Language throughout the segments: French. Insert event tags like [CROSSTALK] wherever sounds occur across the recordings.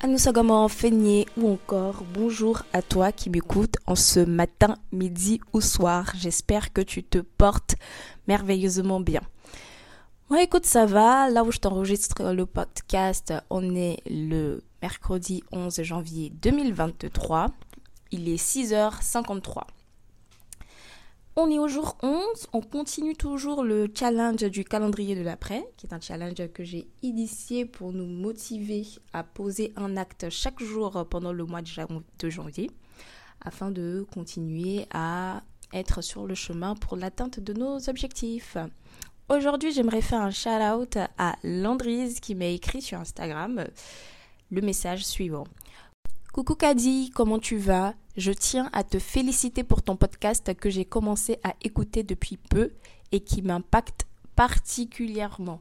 Anoussagama Feigné ou encore bonjour à toi qui m'écoutes en ce matin, midi ou soir. J'espère que tu te portes merveilleusement bien. Moi, écoute, ça va. Là où je t'enregistre le podcast, on est le mercredi 11 janvier 2023. Il est 6h53. On est au jour 11, on continue toujours le challenge du calendrier de l'après, qui est un challenge que j'ai initié pour nous motiver à poser un acte chaque jour pendant le mois de janvier, afin de continuer à être sur le chemin pour l'atteinte de nos objectifs. Aujourd'hui, j'aimerais faire un shout-out à Landrise qui m'a écrit sur Instagram le message suivant. Coucou Kadi, comment tu vas? Je tiens à te féliciter pour ton podcast que j'ai commencé à écouter depuis peu et qui m'impacte particulièrement.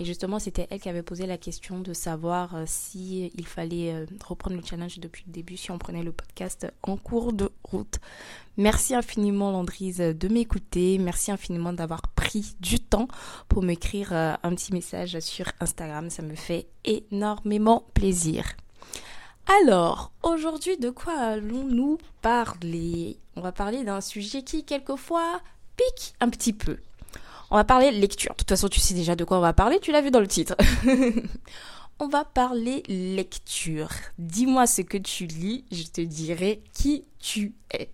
Et justement, c'était elle qui avait posé la question de savoir euh, si il fallait euh, reprendre le challenge depuis le début, si on prenait le podcast en cours de route. Merci infiniment Landrise de m'écouter. Merci infiniment d'avoir pris du temps pour m'écrire euh, un petit message sur Instagram. Ça me fait énormément plaisir. Alors, aujourd'hui, de quoi allons-nous parler? On va parler d'un sujet qui, quelquefois, pique un petit peu. On va parler lecture. De toute façon, tu sais déjà de quoi on va parler, tu l'as vu dans le titre. [LAUGHS] on va parler lecture. Dis-moi ce que tu lis, je te dirai qui tu es.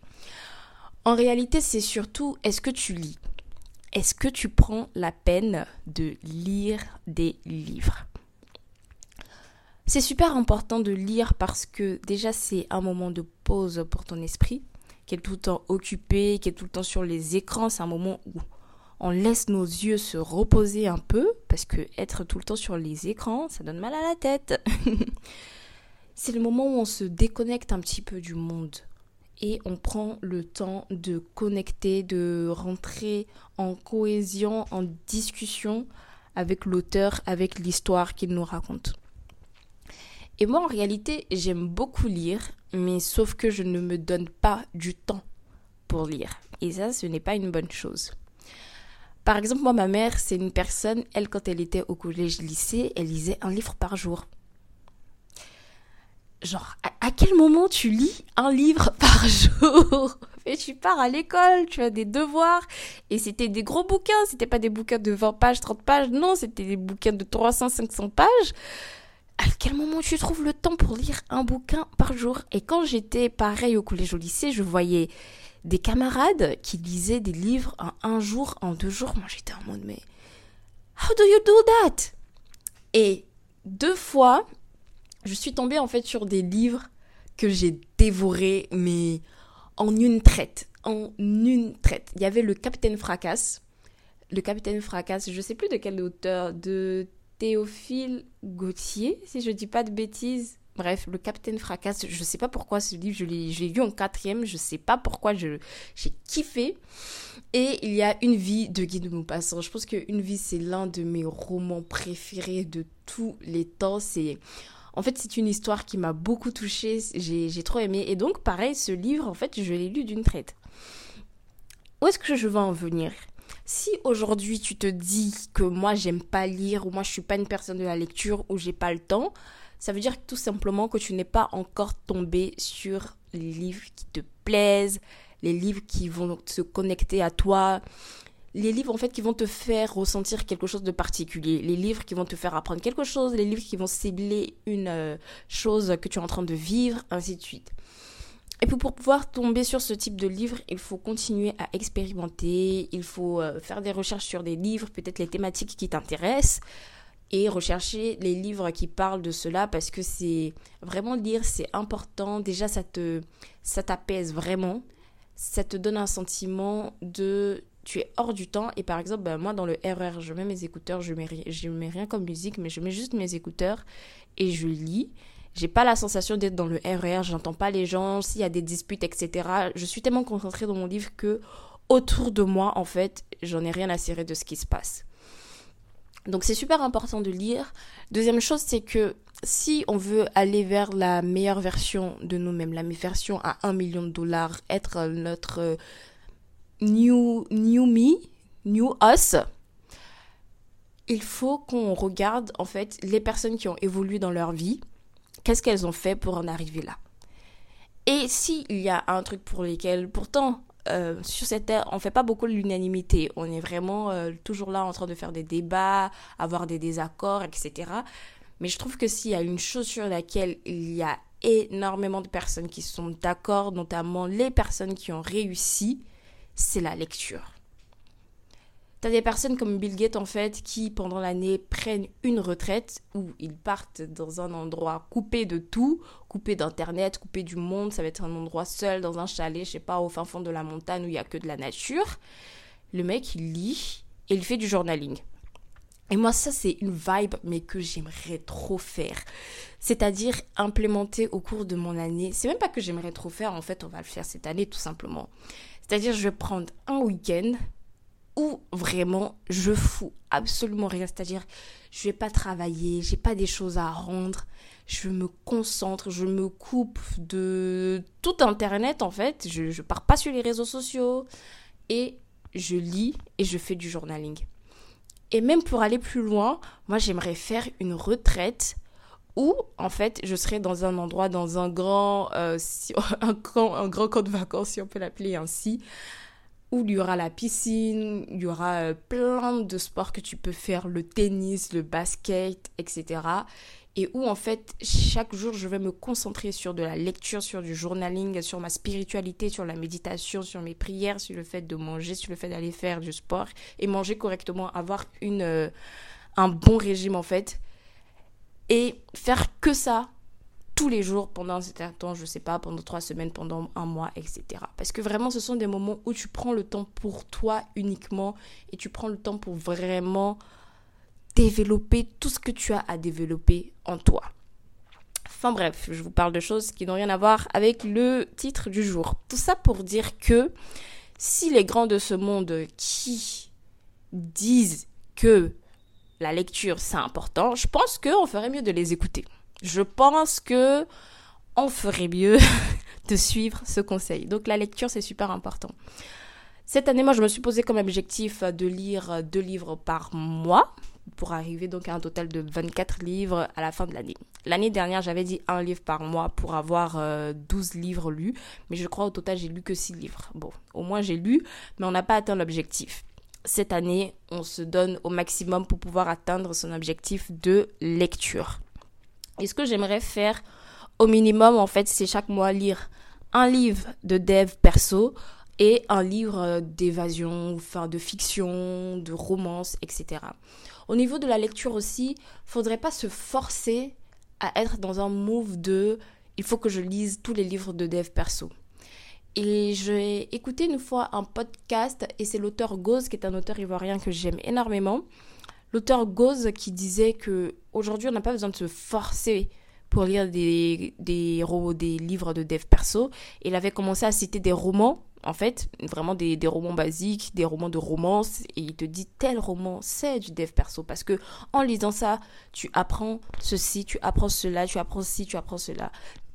En réalité, c'est surtout est-ce que tu lis? Est-ce que tu prends la peine de lire des livres? C'est super important de lire parce que déjà c'est un moment de pause pour ton esprit, qui est tout le temps occupé, qui est tout le temps sur les écrans. C'est un moment où on laisse nos yeux se reposer un peu parce que être tout le temps sur les écrans, ça donne mal à la tête. [LAUGHS] c'est le moment où on se déconnecte un petit peu du monde et on prend le temps de connecter, de rentrer en cohésion, en discussion avec l'auteur, avec l'histoire qu'il nous raconte. Et moi, en réalité, j'aime beaucoup lire, mais sauf que je ne me donne pas du temps pour lire. Et ça, ce n'est pas une bonne chose. Par exemple, moi, ma mère, c'est une personne, elle, quand elle était au collège-lycée, elle lisait un livre par jour. Genre, à, quel moment tu lis un livre [LAUGHS] par jour? [LAUGHS] Et tu pars à l'école, tu as des devoirs, et c'était des gros bouquins, c'était pas des bouquins de 20 pages, 30 pages, non, c'était des bouquins de 300, 500 pages à quel moment tu trouves le temps pour lire un bouquin par jour? Et quand j'étais pareil au collège au lycée, je voyais des camarades qui lisaient des livres en un jour, en deux jours. Moi, j'étais en mode, mais how do you do that? Et deux fois, je suis tombée en fait sur des livres que j'ai dévorés, mais en une traite. En une traite. Il y avait le Capitaine Fracasse. Le Capitaine Fracasse, je sais plus de quel auteur, de Théophile Gauthier, si je dis pas de bêtises. Bref, le Capitaine Fracasse, je ne sais pas pourquoi ce livre, je l'ai lu en quatrième, je ne sais pas pourquoi j'ai kiffé. Et il y a Une vie de Guy de Maupassant. Je pense que Une vie, c'est l'un de mes romans préférés de tous les temps. C'est... En fait, c'est une histoire qui m'a beaucoup touchée, j'ai trop aimé. Et donc, pareil, ce livre, en fait, je l'ai lu d'une traite. Où est-ce que je veux en venir? Si aujourd'hui tu te dis que moi j'aime pas lire ou moi je suis pas une personne de la lecture ou j'ai pas le temps, ça veut dire tout simplement que tu n'es pas encore tombé sur les livres qui te plaisent, les livres qui vont se connecter à toi, les livres en fait qui vont te faire ressentir quelque chose de particulier, les livres qui vont te faire apprendre quelque chose, les livres qui vont cibler une euh, chose que tu es en train de vivre, ainsi de suite. Et puis pour pouvoir tomber sur ce type de livre, il faut continuer à expérimenter, il faut euh, faire des recherches sur des livres, peut-être les thématiques qui t'intéressent, et rechercher les livres qui parlent de cela parce que c'est vraiment lire, c'est important. Déjà, ça te ça t'apaise vraiment, ça te donne un sentiment de tu es hors du temps. Et par exemple, ben, moi, dans le RR, je mets mes écouteurs, je mets, je mets rien comme musique, mais je mets juste mes écouteurs et je lis. J'ai pas la sensation d'être dans le RR, j'entends pas les gens, s'il y a des disputes, etc. Je suis tellement concentrée dans mon livre que autour de moi, en fait, j'en ai rien à cirer de ce qui se passe. Donc c'est super important de lire. Deuxième chose, c'est que si on veut aller vers la meilleure version de nous-mêmes, la version à 1 million de dollars, être notre new, new me, new us, il faut qu'on regarde en fait les personnes qui ont évolué dans leur vie, qu'est-ce qu'elles ont fait pour en arriver là. Et s'il y a un truc pour lequel, pourtant, euh, sur cette terre, on fait pas beaucoup l'unanimité. On est vraiment euh, toujours là en train de faire des débats, avoir des désaccords, etc. Mais je trouve que s'il y a une chose sur laquelle il y a énormément de personnes qui sont d'accord, notamment les personnes qui ont réussi, c'est la lecture. T'as des personnes comme Bill Gates en fait qui pendant l'année prennent une retraite où ils partent dans un endroit coupé de tout, coupé d'internet, coupé du monde, ça va être un endroit seul dans un chalet, je sais pas, au fin fond de la montagne où il y a que de la nature. Le mec il lit et il fait du journaling. Et moi ça c'est une vibe mais que j'aimerais trop faire. C'est-à-dire implémenter au cours de mon année. C'est même pas que j'aimerais trop faire en fait, on va le faire cette année tout simplement. C'est-à-dire, je vais prendre un week-end où vraiment je fous absolument rien. C'est-à-dire, je vais pas travailler, j'ai pas des choses à rendre. Je me concentre, je me coupe de tout Internet en fait. Je, je pars pas sur les réseaux sociaux et je lis et je fais du journaling. Et même pour aller plus loin, moi j'aimerais faire une retraite où en fait je serais dans un endroit, dans un euh, [LAUGHS] un grand camp de vacances, si on peut l'appeler ainsi, où il y aura la piscine, il y aura euh, plein de sports que tu peux faire, le tennis, le basket, etc. Et où en fait chaque jour je vais me concentrer sur de la lecture, sur du journaling, sur ma spiritualité, sur la méditation, sur mes prières, sur le fait de manger, sur le fait d'aller faire du sport et manger correctement, avoir une, euh, un bon régime en fait et faire que ça tous les jours pendant un certain temps, je sais pas, pendant trois semaines, pendant un mois, etc. Parce que vraiment, ce sont des moments où tu prends le temps pour toi uniquement et tu prends le temps pour vraiment développer tout ce que tu as à développer en toi. Enfin bref, je vous parle de choses qui n'ont rien à voir avec le titre du jour. Tout ça pour dire que si les grands de ce monde qui disent que la lecture, c'est important, je pense qu'on ferait mieux de les écouter. Je pense que on ferait mieux [LAUGHS] de suivre ce conseil. Donc la lecture, c'est super important. Cette année, moi, je me suis posé comme objectif de lire deux livres par mois pour arriver donc à un total de 24 livres à la fin de l'année. L'année dernière, j'avais dit un livre par mois pour avoir 12 euh, livres lus, mais je crois au total, j'ai lu que 6 livres. Bon, au moins j'ai lu, mais on n'a pas atteint l'objectif cette année, on se donne au maximum pour pouvoir atteindre son objectif de lecture. Et ce que j'aimerais faire au minimum, en fait, c'est chaque mois lire un livre de dev perso et un livre d'évasion, enfin de fiction, de romance, etc. Au niveau de la lecture aussi, faudrait pas se forcer à être dans un move de il faut que je lise tous les livres de dev perso. Et j'ai écouté une fois un podcast et c'est l'auteur Goz qui est un auteur ivoirien que j'aime énormément. L'auteur Goz qui disait que aujourd'hui on n'a pas besoin de se forcer pour lire des, des, des livres de dev perso. Il avait commencé à citer des romans, en fait, vraiment des, des, romans basiques, des romans de romance, et il te dit tel roman, c'est du dev perso. Parce que en lisant ça, tu apprends ceci, tu apprends cela, tu apprends ci, tu apprends cela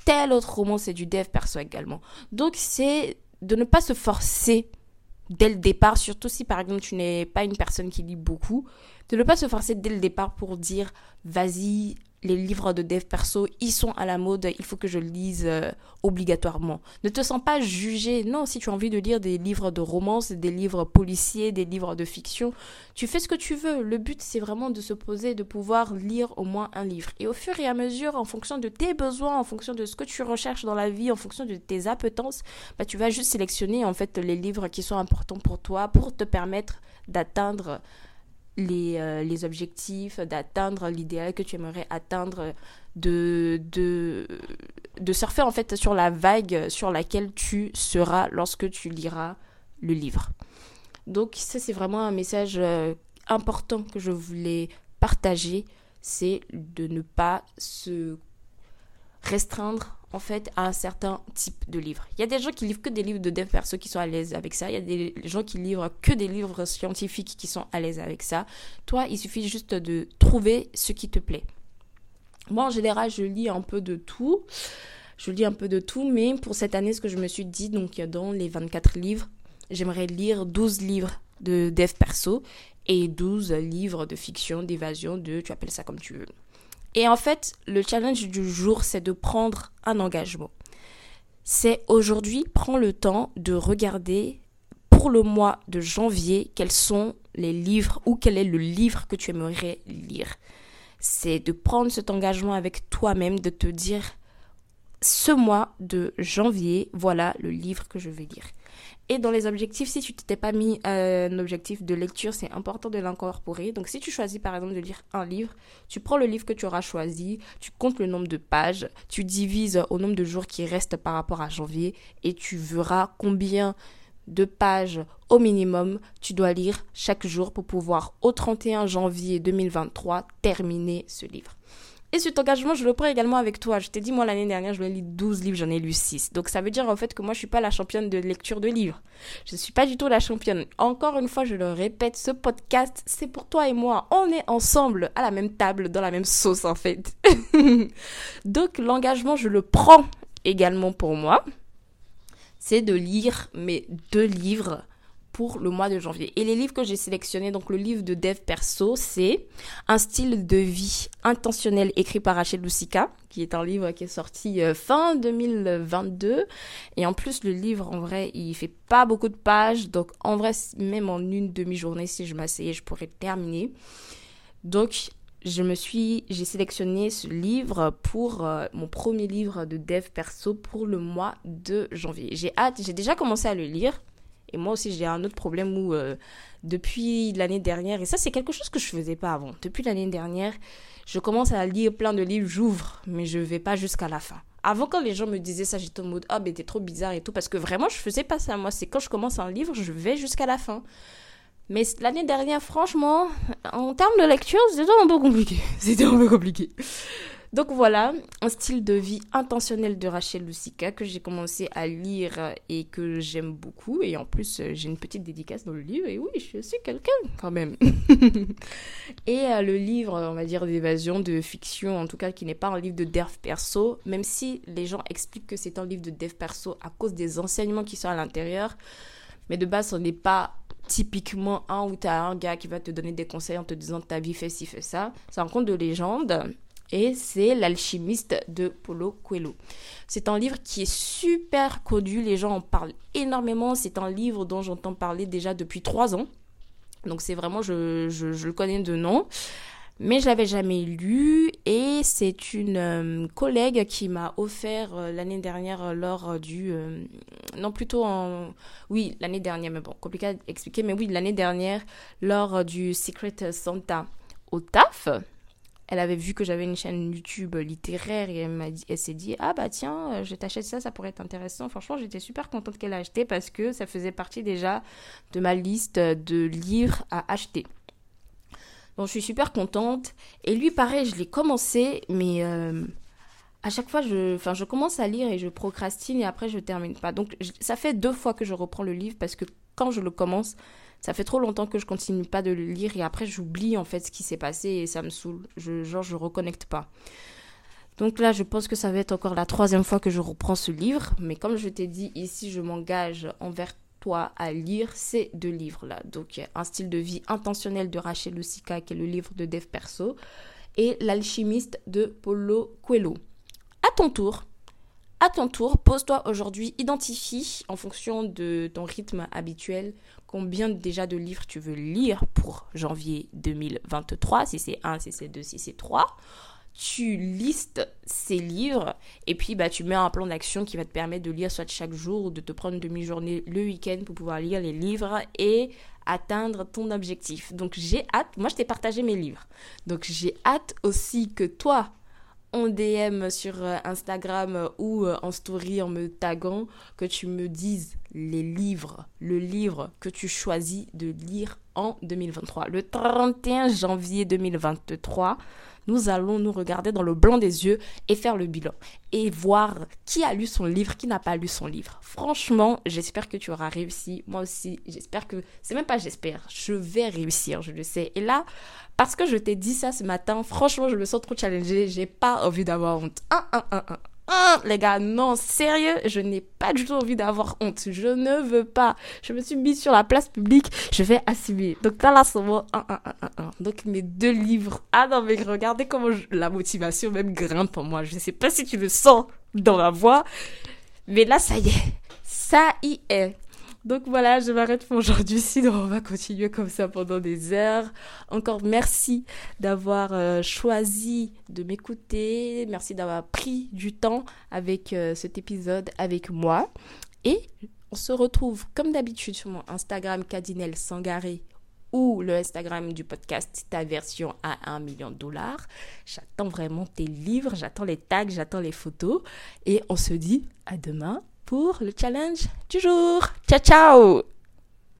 tel autre roman, c'est du dev perso également. Donc c'est de ne pas se forcer dès le départ, surtout si par exemple tu n'es pas une personne qui lit beaucoup, ne pas se forcer dès le départ pour dire vas-y, les livres de dev perso, ils sont à la mode, il faut que je lise euh, obligatoirement. Ne te sens pas jugé. Non, si tu as envie de lire des livres de romance, des livres policiers, des livres de fiction, tu fais ce que tu veux. Le but, c'est vraiment de se poser, de pouvoir lire au moins un livre. Et au fur et à mesure, en fonction de tes besoins, en fonction de ce que tu recherches dans la vie, en fonction de tes appétences, bah, tu vas juste sélectionner en fait les livres qui sont importants pour toi pour te permettre d'atteindre les, euh, les objectifs, d'atteindre l'idéal que tu aimerais atteindre, de, de, de surfer en fait sur la vague sur laquelle tu seras lorsque tu liras le livre. Donc ça c'est vraiment un message euh, important que je voulais partager, c'est de ne pas se restreindre en fait à un certain type de livre. Il y a des gens qui livrent que des livres de dev perso qui sont à l'aise avec ça. Il y a des gens qui livrent que des livres scientifiques qui sont à l'aise avec ça. Toi, il suffit juste de trouver ce qui te plaît. Moi, en général, je lis un peu de tout. Je lis un peu de tout, mais pour cette année, ce que je me suis dit, donc dans les 24 livres, j'aimerais lire 12 livres de dev perso et 12 livres de fiction, d'évasion, de, tu appelles ça comme tu veux. Et en fait, le challenge du jour, c'est de prendre un engagement. C'est aujourd'hui, prends le temps de regarder pour le mois de janvier quels sont les livres ou quel est le livre que tu aimerais lire. C'est de prendre cet engagement avec toi-même, de te dire, ce mois de janvier, voilà le livre que je vais lire. Et dans les objectifs, si tu t'étais pas mis euh, un objectif de lecture, c'est important de l'incorporer. Donc si tu choisis par exemple de lire un livre, tu prends le livre que tu auras choisi, tu comptes le nombre de pages, tu divises au nombre de jours qui restent par rapport à janvier et tu verras combien de pages au minimum tu dois lire chaque jour pour pouvoir au 31 janvier 2023 terminer ce livre. Et cet engagement, je le prends également avec toi. Je t'ai dit, moi, l'année dernière, je voulais lire 12 livres, j'en ai lu 6. Donc, ça veut dire, en fait, que moi, je suis pas la championne de lecture de livres. Je ne suis pas du tout la championne. Encore une fois, je le répète, ce podcast, c'est pour toi et moi. On est ensemble, à la même table, dans la même sauce, en fait. [LAUGHS] Donc, l'engagement, je le prends également pour moi. C'est de lire mes deux livres pour le mois de janvier. Et les livres que j'ai sélectionnés, donc le livre de Dev Perso, c'est Un style de vie intentionnel écrit par Rachel Lucica, qui est un livre qui est sorti euh, fin 2022. Et en plus, le livre, en vrai, il fait pas beaucoup de pages. Donc, en vrai, même en une demi-journée, si je m'asseyais, je pourrais terminer. Donc, je me suis, j'ai sélectionné ce livre pour euh, mon premier livre de dev perso pour le mois de janvier. J'ai hâte, j'ai déjà commencé à le lire. Et moi aussi, j'ai un autre problème où, euh, depuis l'année dernière, et ça, c'est quelque chose que je faisais pas avant. Depuis l'année dernière, je commence à lire plein de livres, j'ouvre, mais je vais pas jusqu'à la fin. Avant, quand les gens me disaient ça, j'étais en mode, ah, mais t'es trop bizarre et tout, parce que vraiment, je faisais pas ça. Moi, c'est quand je commence un livre, je vais jusqu'à la fin. Mais l'année dernière, franchement, en termes de lecture, c'était un peu compliqué. [LAUGHS] C'était un peu compliqué. Donc voilà, un style de vie intentionnel de Rachel Lucica que j'ai commencé à lire et que j'aime beaucoup. Et en plus, j'ai une petite dédicace dans le livre. Et oui, je suis quelqu'un quand même. [LAUGHS] et euh, le livre, on va dire, d'évasion, de fiction, en tout cas, qui n'est pas un livre de dev perso, même si les gens expliquent que c'est un livre de dev perso à cause des enseignements qui sont à l'intérieur. Mais de base, ce n'est pas typiquement un où tu as un gars qui va te donner des conseils en te disant ta vie fait ci, fait ça. C'est un conte de légende et c'est L'alchimiste de Paulo Coelho. C'est un livre qui est super connu, les gens en parlent énormément, c'est un livre dont j'entends parler déjà depuis trois ans. Donc c'est vraiment, je, je, le connais de nom, mais je l'avais jamais lu et c'est une euh, collègue qui m'a offert euh, l'année dernière lors du... Euh, non plutôt en... Oui, l'année dernière, mais bon, compliqué à expliquer, mais oui, l'année dernière lors du Secret Santa au TAF elle avait vu que j'avais une chaîne YouTube littéraire et elle m'a dit, elle s'est dit ah bah tiens euh, je t'achète ça ça pourrait être intéressant. Franchement j'étais super contente qu'elle ait acheté parce que ça faisait partie déjà de ma liste de livres à acheter. Donc je suis super contente. Et lui pareil je l'ai commencé mais euh, à chaque fois je je commence à lire et je procrastine et après je termine pas. Donc ça fait deux fois que je reprends le livre parce que quand je le commence ça fait trop longtemps que je continue pas de le lire et après j'oublie en fait ce qui s'est passé et ça me saoule. Genre je reconnecte pas. Donc là, je pense que ça va être encore la troisième fois que je reprends ce livre. Mais comme je t'ai dit, ici, je m'engage envers toi à lire ces deux livres-là. Donc, Un style de vie intentionnel de Rachel Lucica, qui est le livre de Dev Perso, et L'alchimiste de Paulo Coelho. À ton tour, à ton tour, pose-toi aujourd'hui, identifie en fonction de ton rythme habituel combien déjà de livres tu veux lire pour janvier 2023, si c'est 1, si c'est 2, si c'est 3 tu listes ces livres et puis bah, tu mets un plan d'action qui va te permettre de lire soit chaque jour ou de te prendre une demi-journée le week-end pour pouvoir lire les livres et atteindre ton objectif. Donc j'ai hâte, moi je t'ai partagé mes livres. Donc j'ai hâte aussi que toi, en DM sur euh, Instagram ou euh, en story en me taguant, que tu me dises les livres, le livre que tu choisis de lire en 2023. Le 31 janvier 2023, nous allons nous regarder dans le blanc des yeux et faire le bilan et voir qui a lu son livre, qui n'a pas lu son livre. Franchement, j'espère que tu auras réussi. Moi aussi, j'espère que... C'est même pas j'espère, je vais réussir, je le sais. Et là, parce que je t'ai dit ça ce matin, franchement, je me sens trop challengée. J'ai pas envie d'avoir honte. Un, un, un, un. Ah, les gars, non, sérieux, je n'ai pas du tout envie d'avoir honte. Je ne veux pas. Je me suis mise sur la place publique, je vais assumer. Donc là, là, c'est moi. Donc mes deux livres. Ah non, mais regardez comment la motivation même grimpe en moi. Je ne sais pas si tu le sens dans la voix. Mais là, ça y est. Ça y est. Donc voilà, je m'arrête pour aujourd'hui, [LAUGHS] sinon on va continuer comme ça pendant des heures. Encore merci d'avoir euh, choisi de m'écouter, merci d'avoir pris du temps avec euh, cet épisode avec moi. Et on se retrouve comme d'habitude sur mon Instagram Cardinel Sangaré ou le Instagram du podcast Ta version à 1 million de dollars. J'attends vraiment tes livres, j'attends les tags, j'attends les photos. Et on se dit à demain pour le challenge du jour. Ciao ciao